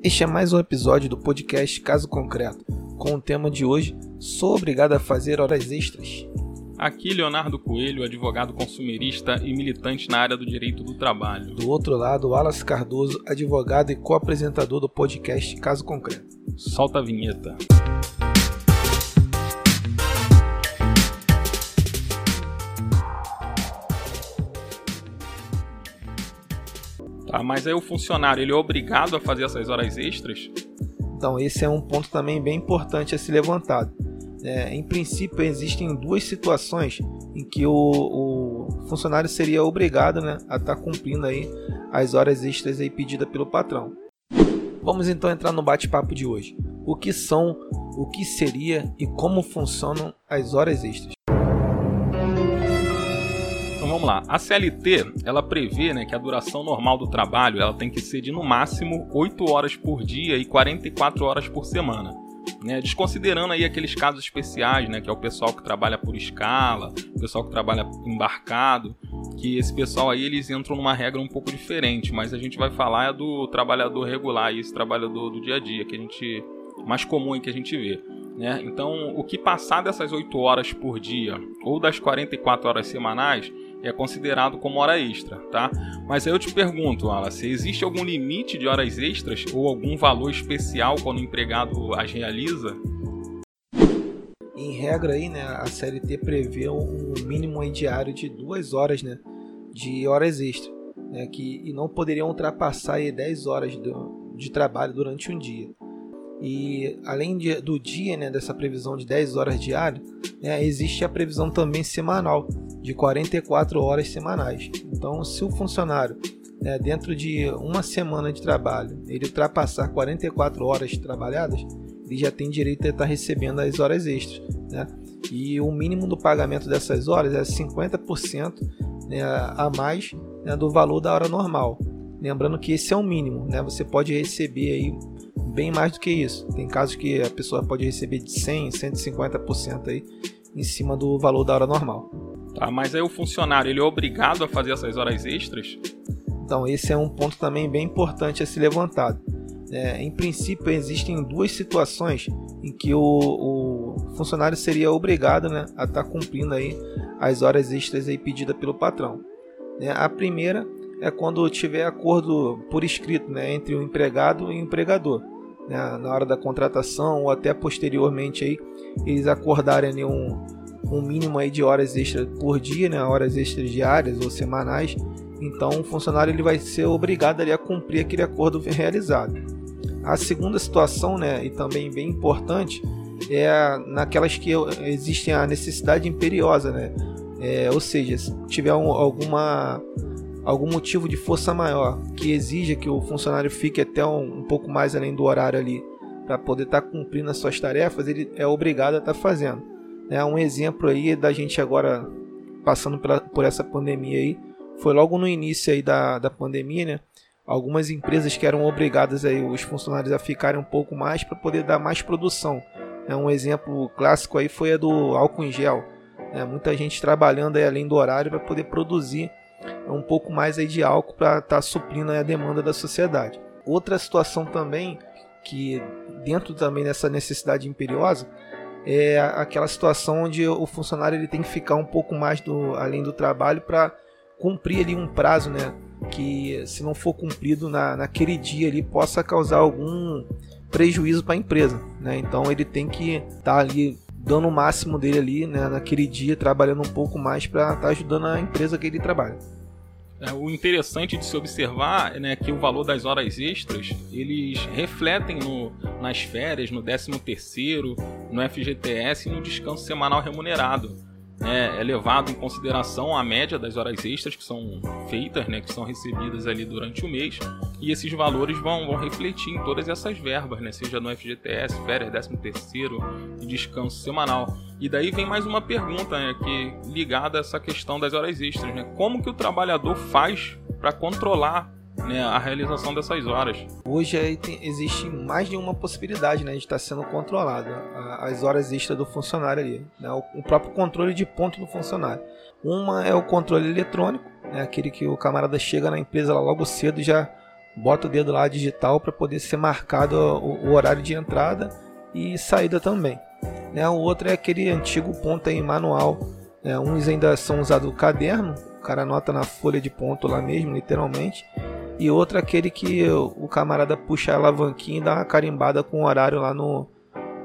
Este é mais um episódio do podcast Caso Concreto, com o tema de hoje: Sou obrigado a fazer horas extras. Aqui Leonardo Coelho, advogado consumerista e militante na área do direito do trabalho. Do outro lado, Wallace Cardoso, advogado e co-apresentador do podcast Caso Concreto. Solta a vinheta. Tá, mas aí o funcionário ele é obrigado a fazer essas horas extras? Então, esse é um ponto também bem importante a ser levantado. É, em princípio, existem duas situações em que o, o funcionário seria obrigado né, a estar tá cumprindo aí as horas extras aí pedidas pelo patrão. Vamos então entrar no bate-papo de hoje. O que são, o que seria e como funcionam as horas extras? Vamos lá. A CLT, ela prevê né, que a duração normal do trabalho ela tem que ser de no máximo 8 horas por dia e 44 horas por semana. Né, desconsiderando aí aqueles casos especiais, né, que é o pessoal que trabalha por escala, o pessoal que trabalha embarcado, que esse pessoal aí eles entram numa regra um pouco diferente, mas a gente vai falar é do trabalhador regular, esse trabalhador do dia a dia, que a gente mais comum que a gente vê. Né? Então, o que passar dessas 8 horas por dia ou das 44 horas semanais é considerado como hora extra, tá? Mas aí eu te pergunto, Wallace, existe algum limite de horas extras ou algum valor especial quando o empregado as realiza? Em regra aí, né, a CLT prevê um mínimo diário de duas horas, né, de horas extras, né, que e não poderiam ultrapassar aí 10 horas de, de trabalho durante um dia. E além de, do dia, né, dessa previsão de 10 horas diárias, né, existe a previsão também semanal, de 44 horas semanais. Então, se o funcionário, né, dentro de uma semana de trabalho, ele ultrapassar 44 horas trabalhadas, ele já tem direito a estar recebendo as horas extras. Né? E o mínimo do pagamento dessas horas é 50% né, a mais né, do valor da hora normal. Lembrando que esse é o mínimo, né? Você pode receber aí bem mais do que isso. Tem casos que a pessoa pode receber de 100, 150% aí em cima do valor da hora normal. Tá, mas aí o funcionário ele é obrigado a fazer essas horas extras? Então esse é um ponto também bem importante a ser levantado. É, em princípio existem duas situações em que o, o funcionário seria obrigado né, a estar tá cumprindo aí as horas extras aí pedidas pelo patrão. É, a primeira é quando tiver acordo por escrito né, entre o empregado e o empregador né, na hora da contratação ou até posteriormente aí eles acordarem um, um mínimo aí de horas extras por dia, né, horas extras diárias ou semanais. Então o funcionário ele vai ser obrigado ali a cumprir aquele acordo realizado. A segunda situação, né, e também bem importante, é naquelas que existem a necessidade imperiosa, né? É, ou seja, se tiver um, alguma algum motivo de força maior que exija que o funcionário fique até um, um pouco mais além do horário ali para poder estar tá cumprindo as suas tarefas, ele é obrigado a estar tá fazendo. É um exemplo aí da gente agora passando pela, por essa pandemia aí, foi logo no início aí da, da pandemia, né? Algumas empresas que eram obrigadas aí os funcionários a ficarem um pouco mais para poder dar mais produção. É um exemplo clássico aí foi a do álcool em gel. É, muita gente trabalhando aí além do horário para poder produzir um pouco mais aí de álcool para estar tá suprindo a demanda da sociedade. Outra situação também que dentro também dessa necessidade imperiosa é aquela situação onde o funcionário ele tem que ficar um pouco mais do, além do trabalho para cumprir ali um prazo, né? Que se não for cumprido na, naquele dia ali possa causar algum prejuízo para a empresa, né? Então ele tem que estar tá ali dando o máximo dele ali, né, naquele dia, trabalhando um pouco mais para estar tá ajudando a empresa que ele trabalha. É, o interessante de se observar é né, que o valor das horas extras eles refletem no, nas férias, no 13 terceiro, no FGTS e no descanso semanal remunerado né, é levado em consideração a média das horas extras que são feitas, né, que são recebidas ali durante o mês, e esses valores vão, vão refletir em todas essas verbas, né, seja no FGTS, férias, 13 terceiro descanso semanal. E daí vem mais uma pergunta, né, que ligada a essa questão das horas extras, né, como que o trabalhador faz para controlar né, a realização dessas horas. Hoje aí tem, existe mais de uma possibilidade né, de estar sendo controlado as horas extras do funcionário ali, né, o, o, próprio controle de ponto do funcionário. Uma é o controle eletrônico, né, aquele que o camarada chega na empresa logo cedo e já bota o dedo lá digital para poder ser marcado o, o, horário de entrada e saída também. Né? O outro é aquele antigo ponto aí manual. Né? Uns ainda são usados o caderno, o cara anota na folha de ponto lá mesmo, literalmente. E outro aquele que o camarada puxa a alavanquinha e dá uma carimbada com o horário lá no,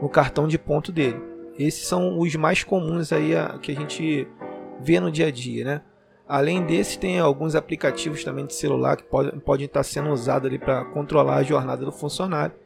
no cartão de ponto dele. Esses são os mais comuns aí a, que a gente vê no dia a dia, né? Além desse, tem alguns aplicativos também de celular que podem, podem estar sendo usados ali para controlar a jornada do funcionário.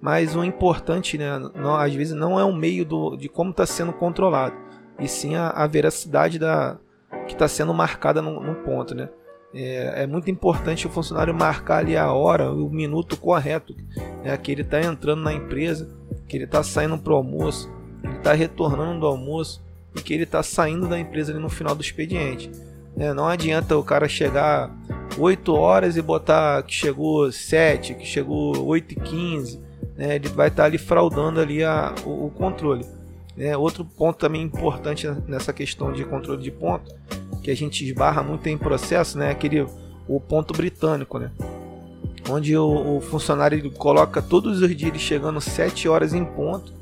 Mas o importante, né, não, às vezes, não é o meio do, de como está sendo controlado, e sim a, a veracidade da, que está sendo marcada no, no ponto. Né? É, é, muito importante o funcionário marcar ali a hora, o minuto correto, né, que ele está entrando na empresa, que ele está saindo para o almoço, que ele está retornando do almoço e que ele está saindo da empresa ali no final do expediente. É, não adianta o cara chegar 8 horas e botar que chegou 7, que chegou 8 e 15. Né? Ele vai estar tá ali fraudando ali a, o, o controle. É, outro ponto também importante nessa questão de controle de ponto, que a gente esbarra muito em processo, né? Aquele o ponto britânico, né? Onde o, o funcionário coloca todos os dias chegando 7 horas em ponto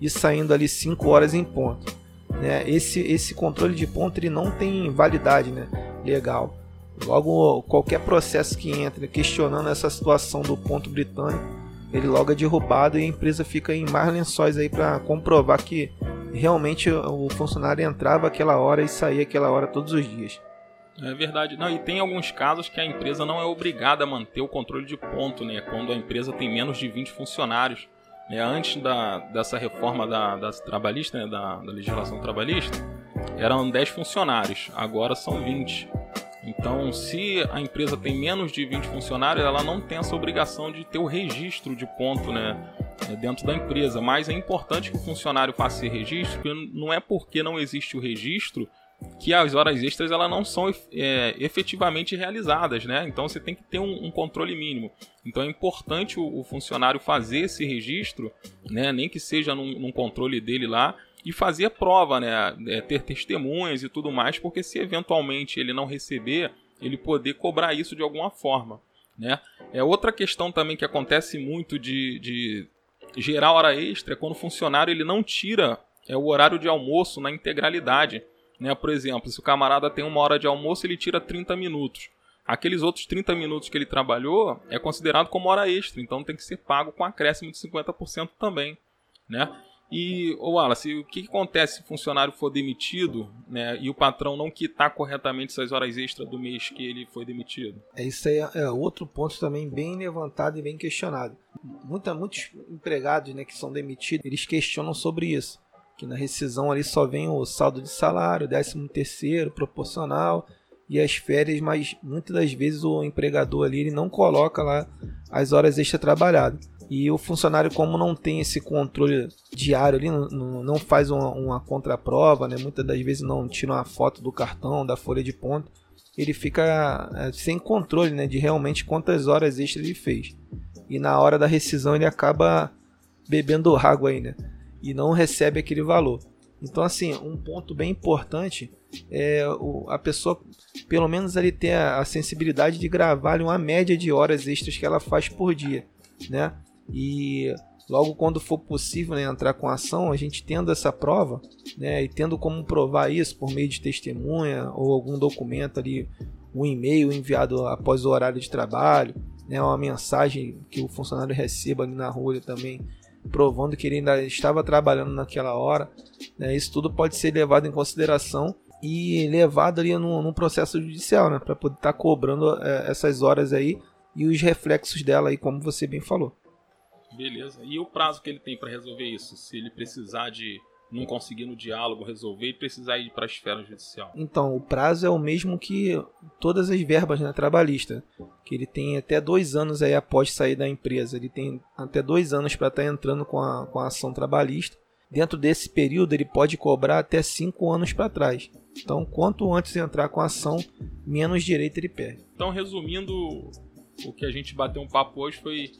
e saindo ali 5 horas em ponto né, esse, esse controle de ponto ele não tem validade né, legal. Logo, qualquer processo que entre questionando essa situação do ponto britânico, ele logo é derrubado e a empresa fica em mais lençóis aí para comprovar que realmente o funcionário entrava aquela hora e saía aquela hora todos os dias. É verdade. Não, e tem alguns casos que a empresa não é obrigada a manter o controle de ponto, né? Quando a empresa tem menos de 20 funcionários. É, antes da, dessa reforma da, da trabalhista, né, da, da, legislação trabalhista, eram 10 funcionários, agora são 20. Então, se a empresa tem menos de 20 funcionários, ela não tem essa obrigação de ter o registro de ponto né, é, dentro da empresa. Mas é importante que o funcionário faça esse registro, porque não é porque não existe o registro que as horas extras elas não são é, efetivamente realizadas, né? Então você tem que ter um, um controle mínimo. Então é importante o, o, funcionário fazer esse registro, né? Nem que seja num, num controle dele lá e fazer prova, né? É, ter testemunhas e tudo mais, porque se eventualmente ele não receber, ele poder cobrar isso de alguma forma, né? É outra questão também que acontece muito de, de gerar hora extra é quando o funcionário ele não tira é o horário de almoço na integralidade. Né? Por exemplo, se o camarada tem uma hora de almoço, ele tira 30 minutos. Aqueles outros 30 minutos que ele trabalhou é considerado como hora extra, então tem que ser pago com acréscimo de 50% também. Né? E, Wallace, o que, acontece se o funcionário for demitido né, e o patrão não quitar corretamente essas horas extras do mês que ele foi demitido? É, isso aí é outro ponto também bem levantado e bem questionado. Muita, muitos empregados né, que são demitidos, eles questionam sobre isso que na rescisão ali só vem o saldo de salário, décimo terceiro, proporcional e as férias, mas muitas das vezes o empregador ali ele não coloca lá as horas extra trabalhadas. E o funcionário, como não tem esse controle diário ali, não, não faz uma, uma contraprova, né? muitas das vezes não tira uma foto do cartão, da folha de ponto, ele fica é, sem controle né? de realmente quantas horas extras ele fez. E na hora da rescisão ele acaba bebendo água aí, né? e não recebe aquele valor. Então, assim, um ponto bem importante é a pessoa, pelo menos, ali ter a, sensibilidade de gravar uma média de horas extras que ela faz por dia, né? E logo quando for possível né, entrar com ação, a gente tendo essa prova, né, e tendo como provar isso por meio de testemunha ou algum documento ali, um e-mail enviado após o horário de trabalho, né, uma mensagem que o funcionário receba ali na rua também provando que ele ainda estava trabalhando naquela hora. Né? Isso tudo pode ser levado em consideração e levado ali num, num processo judicial, né? para poder estar tá cobrando é, essas horas aí e os reflexos dela aí, como você bem falou. Beleza. E o prazo que ele tem para resolver isso? Se ele precisar de não conseguir no diálogo resolver e precisar ir para a esfera judicial? Então, o prazo é o mesmo que todas as verbas né, trabalhistas, que ele tem até dois anos aí após sair da empresa, ele tem até dois anos para estar tá entrando com a, com a ação trabalhista. Dentro desse período, ele pode cobrar até cinco anos para trás. Então, quanto antes entrar com a ação, menos direito ele perde. Então, resumindo, o que a gente bateu um papo hoje foi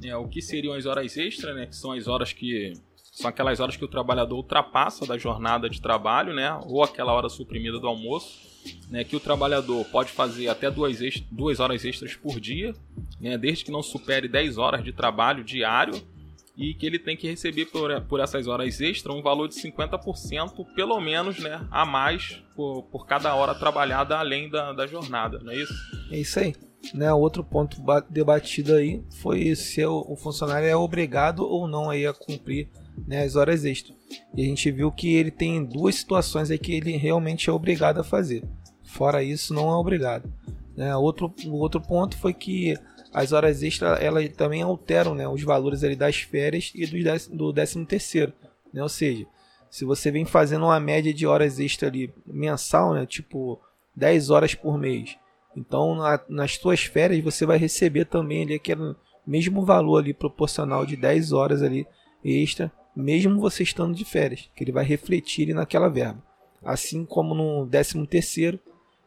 né, o que seriam as horas extras, né, que são as horas que são aquelas horas que o trabalhador ultrapassa da jornada de trabalho, né? Ou aquela hora suprimida do almoço. né, que o trabalhador pode fazer até duas, duas horas extras por dia, né, desde que não supere 10 horas de trabalho diário, e que ele tem que receber por, por essas horas extras um valor de 50% pelo menos né, a mais por, por cada hora trabalhada além da, da jornada, não é isso? É isso aí. Né, outro ponto debatido aí foi se o, funcionário é obrigado ou não aí a cumprir né, as horas extras. E a gente viu que ele tem duas situações aí que ele realmente é obrigado a fazer. Fora isso, não é obrigado. Né? Outro, outro ponto foi que as horas extras elas também alteram né, os valores ali das férias e do, décimo, do décimo terceiro. Né? Ou seja, se você vem fazendo uma média de horas extras ali mensal, né, tipo 10 horas por mês, então na, nas suas férias você vai receber também ali aquele mesmo valor ali proporcional de 10 horas ali extra, mesmo você estando de férias, que ele vai refletir naquela verba. Assim como no décimo terceiro,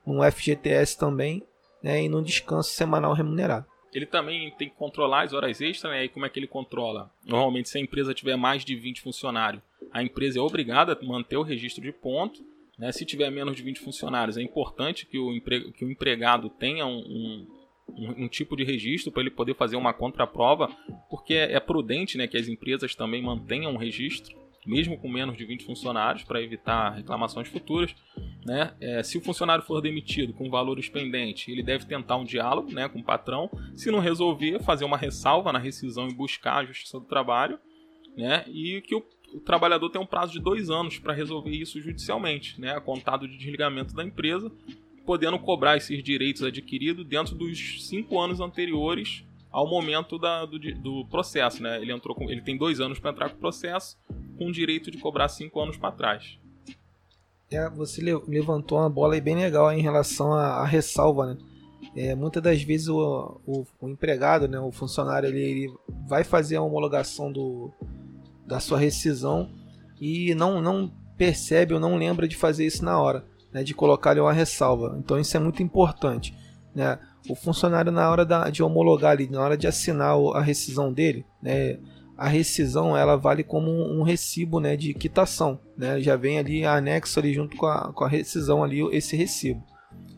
no FGTS também, né, e no descanso semanal remunerado ele também tem que controlar as horas extras, né? E como é que ele controla? Normalmente, se a empresa tiver mais de 20 funcionários, a empresa é obrigada a manter o registro de ponto. Né? Se tiver menos de 20 funcionários, é importante que o, empre... que o empregado tenha um, um, um, tipo de registro para ele poder fazer uma contraprova, porque é, é prudente né, que as empresas também mantenham um registro mesmo com menos de 20 funcionários, para evitar reclamações futuras. Né? É, se o funcionário for demitido com valores pendentes, ele deve tentar um diálogo né, com o patrão. Se não resolver, fazer uma ressalva na rescisão e buscar a justiça do trabalho. Né? E que o, o trabalhador tem um prazo de dois anos para resolver isso judicialmente, né? contado de desligamento da empresa, podendo cobrar esses direitos adquiridos dentro dos cinco anos anteriores ao momento da, do, do, processo, né? Ele entrou com, ele tem dois anos para entrar com o processo, com direito de cobrar cinco anos para trás. É, você levantou uma bola aí bem legal em relação à, à ressalva, né? É, muitas das vezes o, o, o, empregado, né, o funcionário, ele, ele vai fazer a homologação do, da sua rescisão e não, não percebe ou não lembra de fazer isso na hora, né, de colocar uma ressalva. Então isso é muito importante. Né? O funcionário, na hora da, de homologar ali, na hora de assinar a rescisão dele, né, a rescisão ela vale como um, recibo né, de quitação. Né? Já vem ali anexo ali junto com a, com a rescisão ali esse recibo.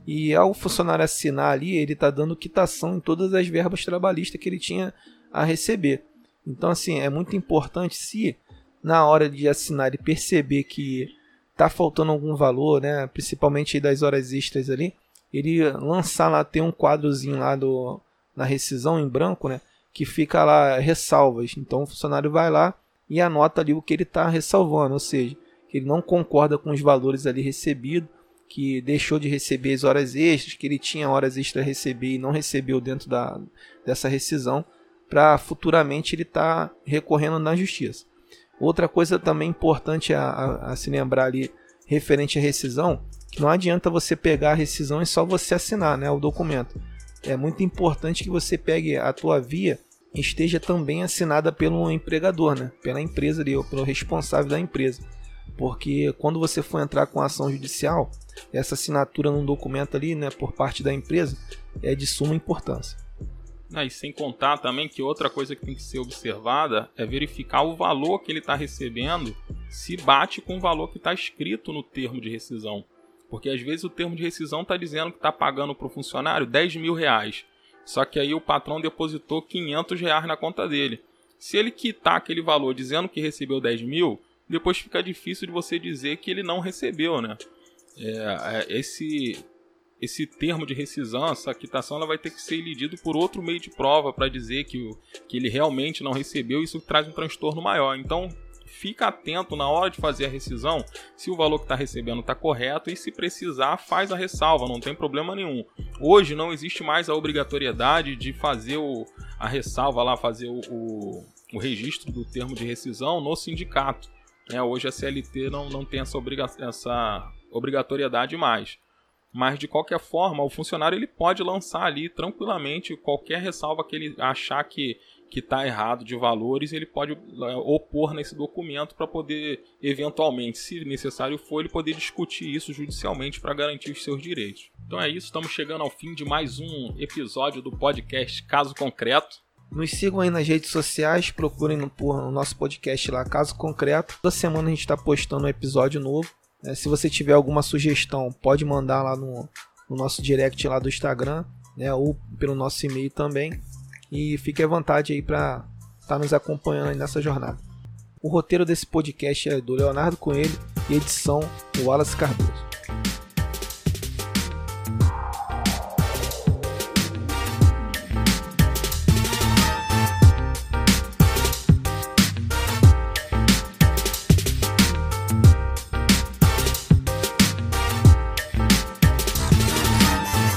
E ao funcionário assinar ali, ele está dando quitação em todas as verbas trabalhistas que ele tinha a receber. Então, assim, é muito importante se na hora de assinar ele perceber que está faltando algum valor, né, principalmente das horas extras ali, ele lançar lá, tem um quadrozinho lá do, na rescisão em branco, né, que fica lá ressalvas. Então o funcionário vai lá e anota ali o que ele está ressalvando, ou seja, que ele não concorda com os valores ali recebidos, que deixou de receber as horas extras, que ele tinha horas extras a receber e não recebeu dentro da, dessa rescisão, para futuramente ele estar tá recorrendo na justiça. Outra coisa também importante a, a, a se lembrar ali referente à rescisão, que não adianta você pegar a rescisão e só você assinar né, o documento é muito importante que você pegue a tua via esteja também assinada pelo empregador, né? pela empresa ali, ou pelo responsável da empresa. Porque quando você for entrar com ação judicial, essa assinatura num documento ali, né, por parte da empresa, é de suma importância. Ah, e sem contar também que outra coisa que tem que ser observada é verificar o valor que ele está recebendo se bate com o valor que está escrito no termo de rescisão. Porque às vezes o termo de rescisão está dizendo que está pagando para o funcionário 10 mil reais. Só que aí o patrão depositou 500 reais na conta dele. Se ele quitar aquele valor dizendo que recebeu 10 mil, depois fica difícil de você dizer que ele não recebeu, né? É, é, esse, esse termo de rescisão, essa quitação, ela vai ter que ser elidido por outro meio de prova para dizer que, que ele realmente não recebeu. Isso traz um transtorno maior. Então, fica atento na hora de fazer a rescisão se o valor que está recebendo está correto e se precisar faz a ressalva, não tem problema nenhum. Hoje não existe mais a obrigatoriedade de fazer o, a ressalva lá, fazer o, o, o registro do termo de rescisão no sindicato. É, hoje a CLT não, não tem essa, obriga essa obrigatoriedade mais. Mas de qualquer forma, o funcionário ele pode lançar ali tranquilamente qualquer ressalva que ele achar que que está errado de valores, ele pode é, opor nesse documento para poder, eventualmente, se necessário for, ele poder discutir isso judicialmente para garantir os seus direitos. Então é isso, estamos chegando ao fim de mais um episódio do podcast Caso Concreto. Nos sigam aí nas redes sociais, procurem no, no nosso podcast lá, Caso Concreto. Toda semana a gente está postando um episódio novo. É, se você tiver alguma sugestão, pode mandar lá no, no nosso direct lá do Instagram, né, ou pelo nosso e-mail também. E fique à vontade aí para estar tá nos acompanhando nessa jornada. O roteiro desse podcast é do Leonardo Coelho e edição do Wallace Cardoso.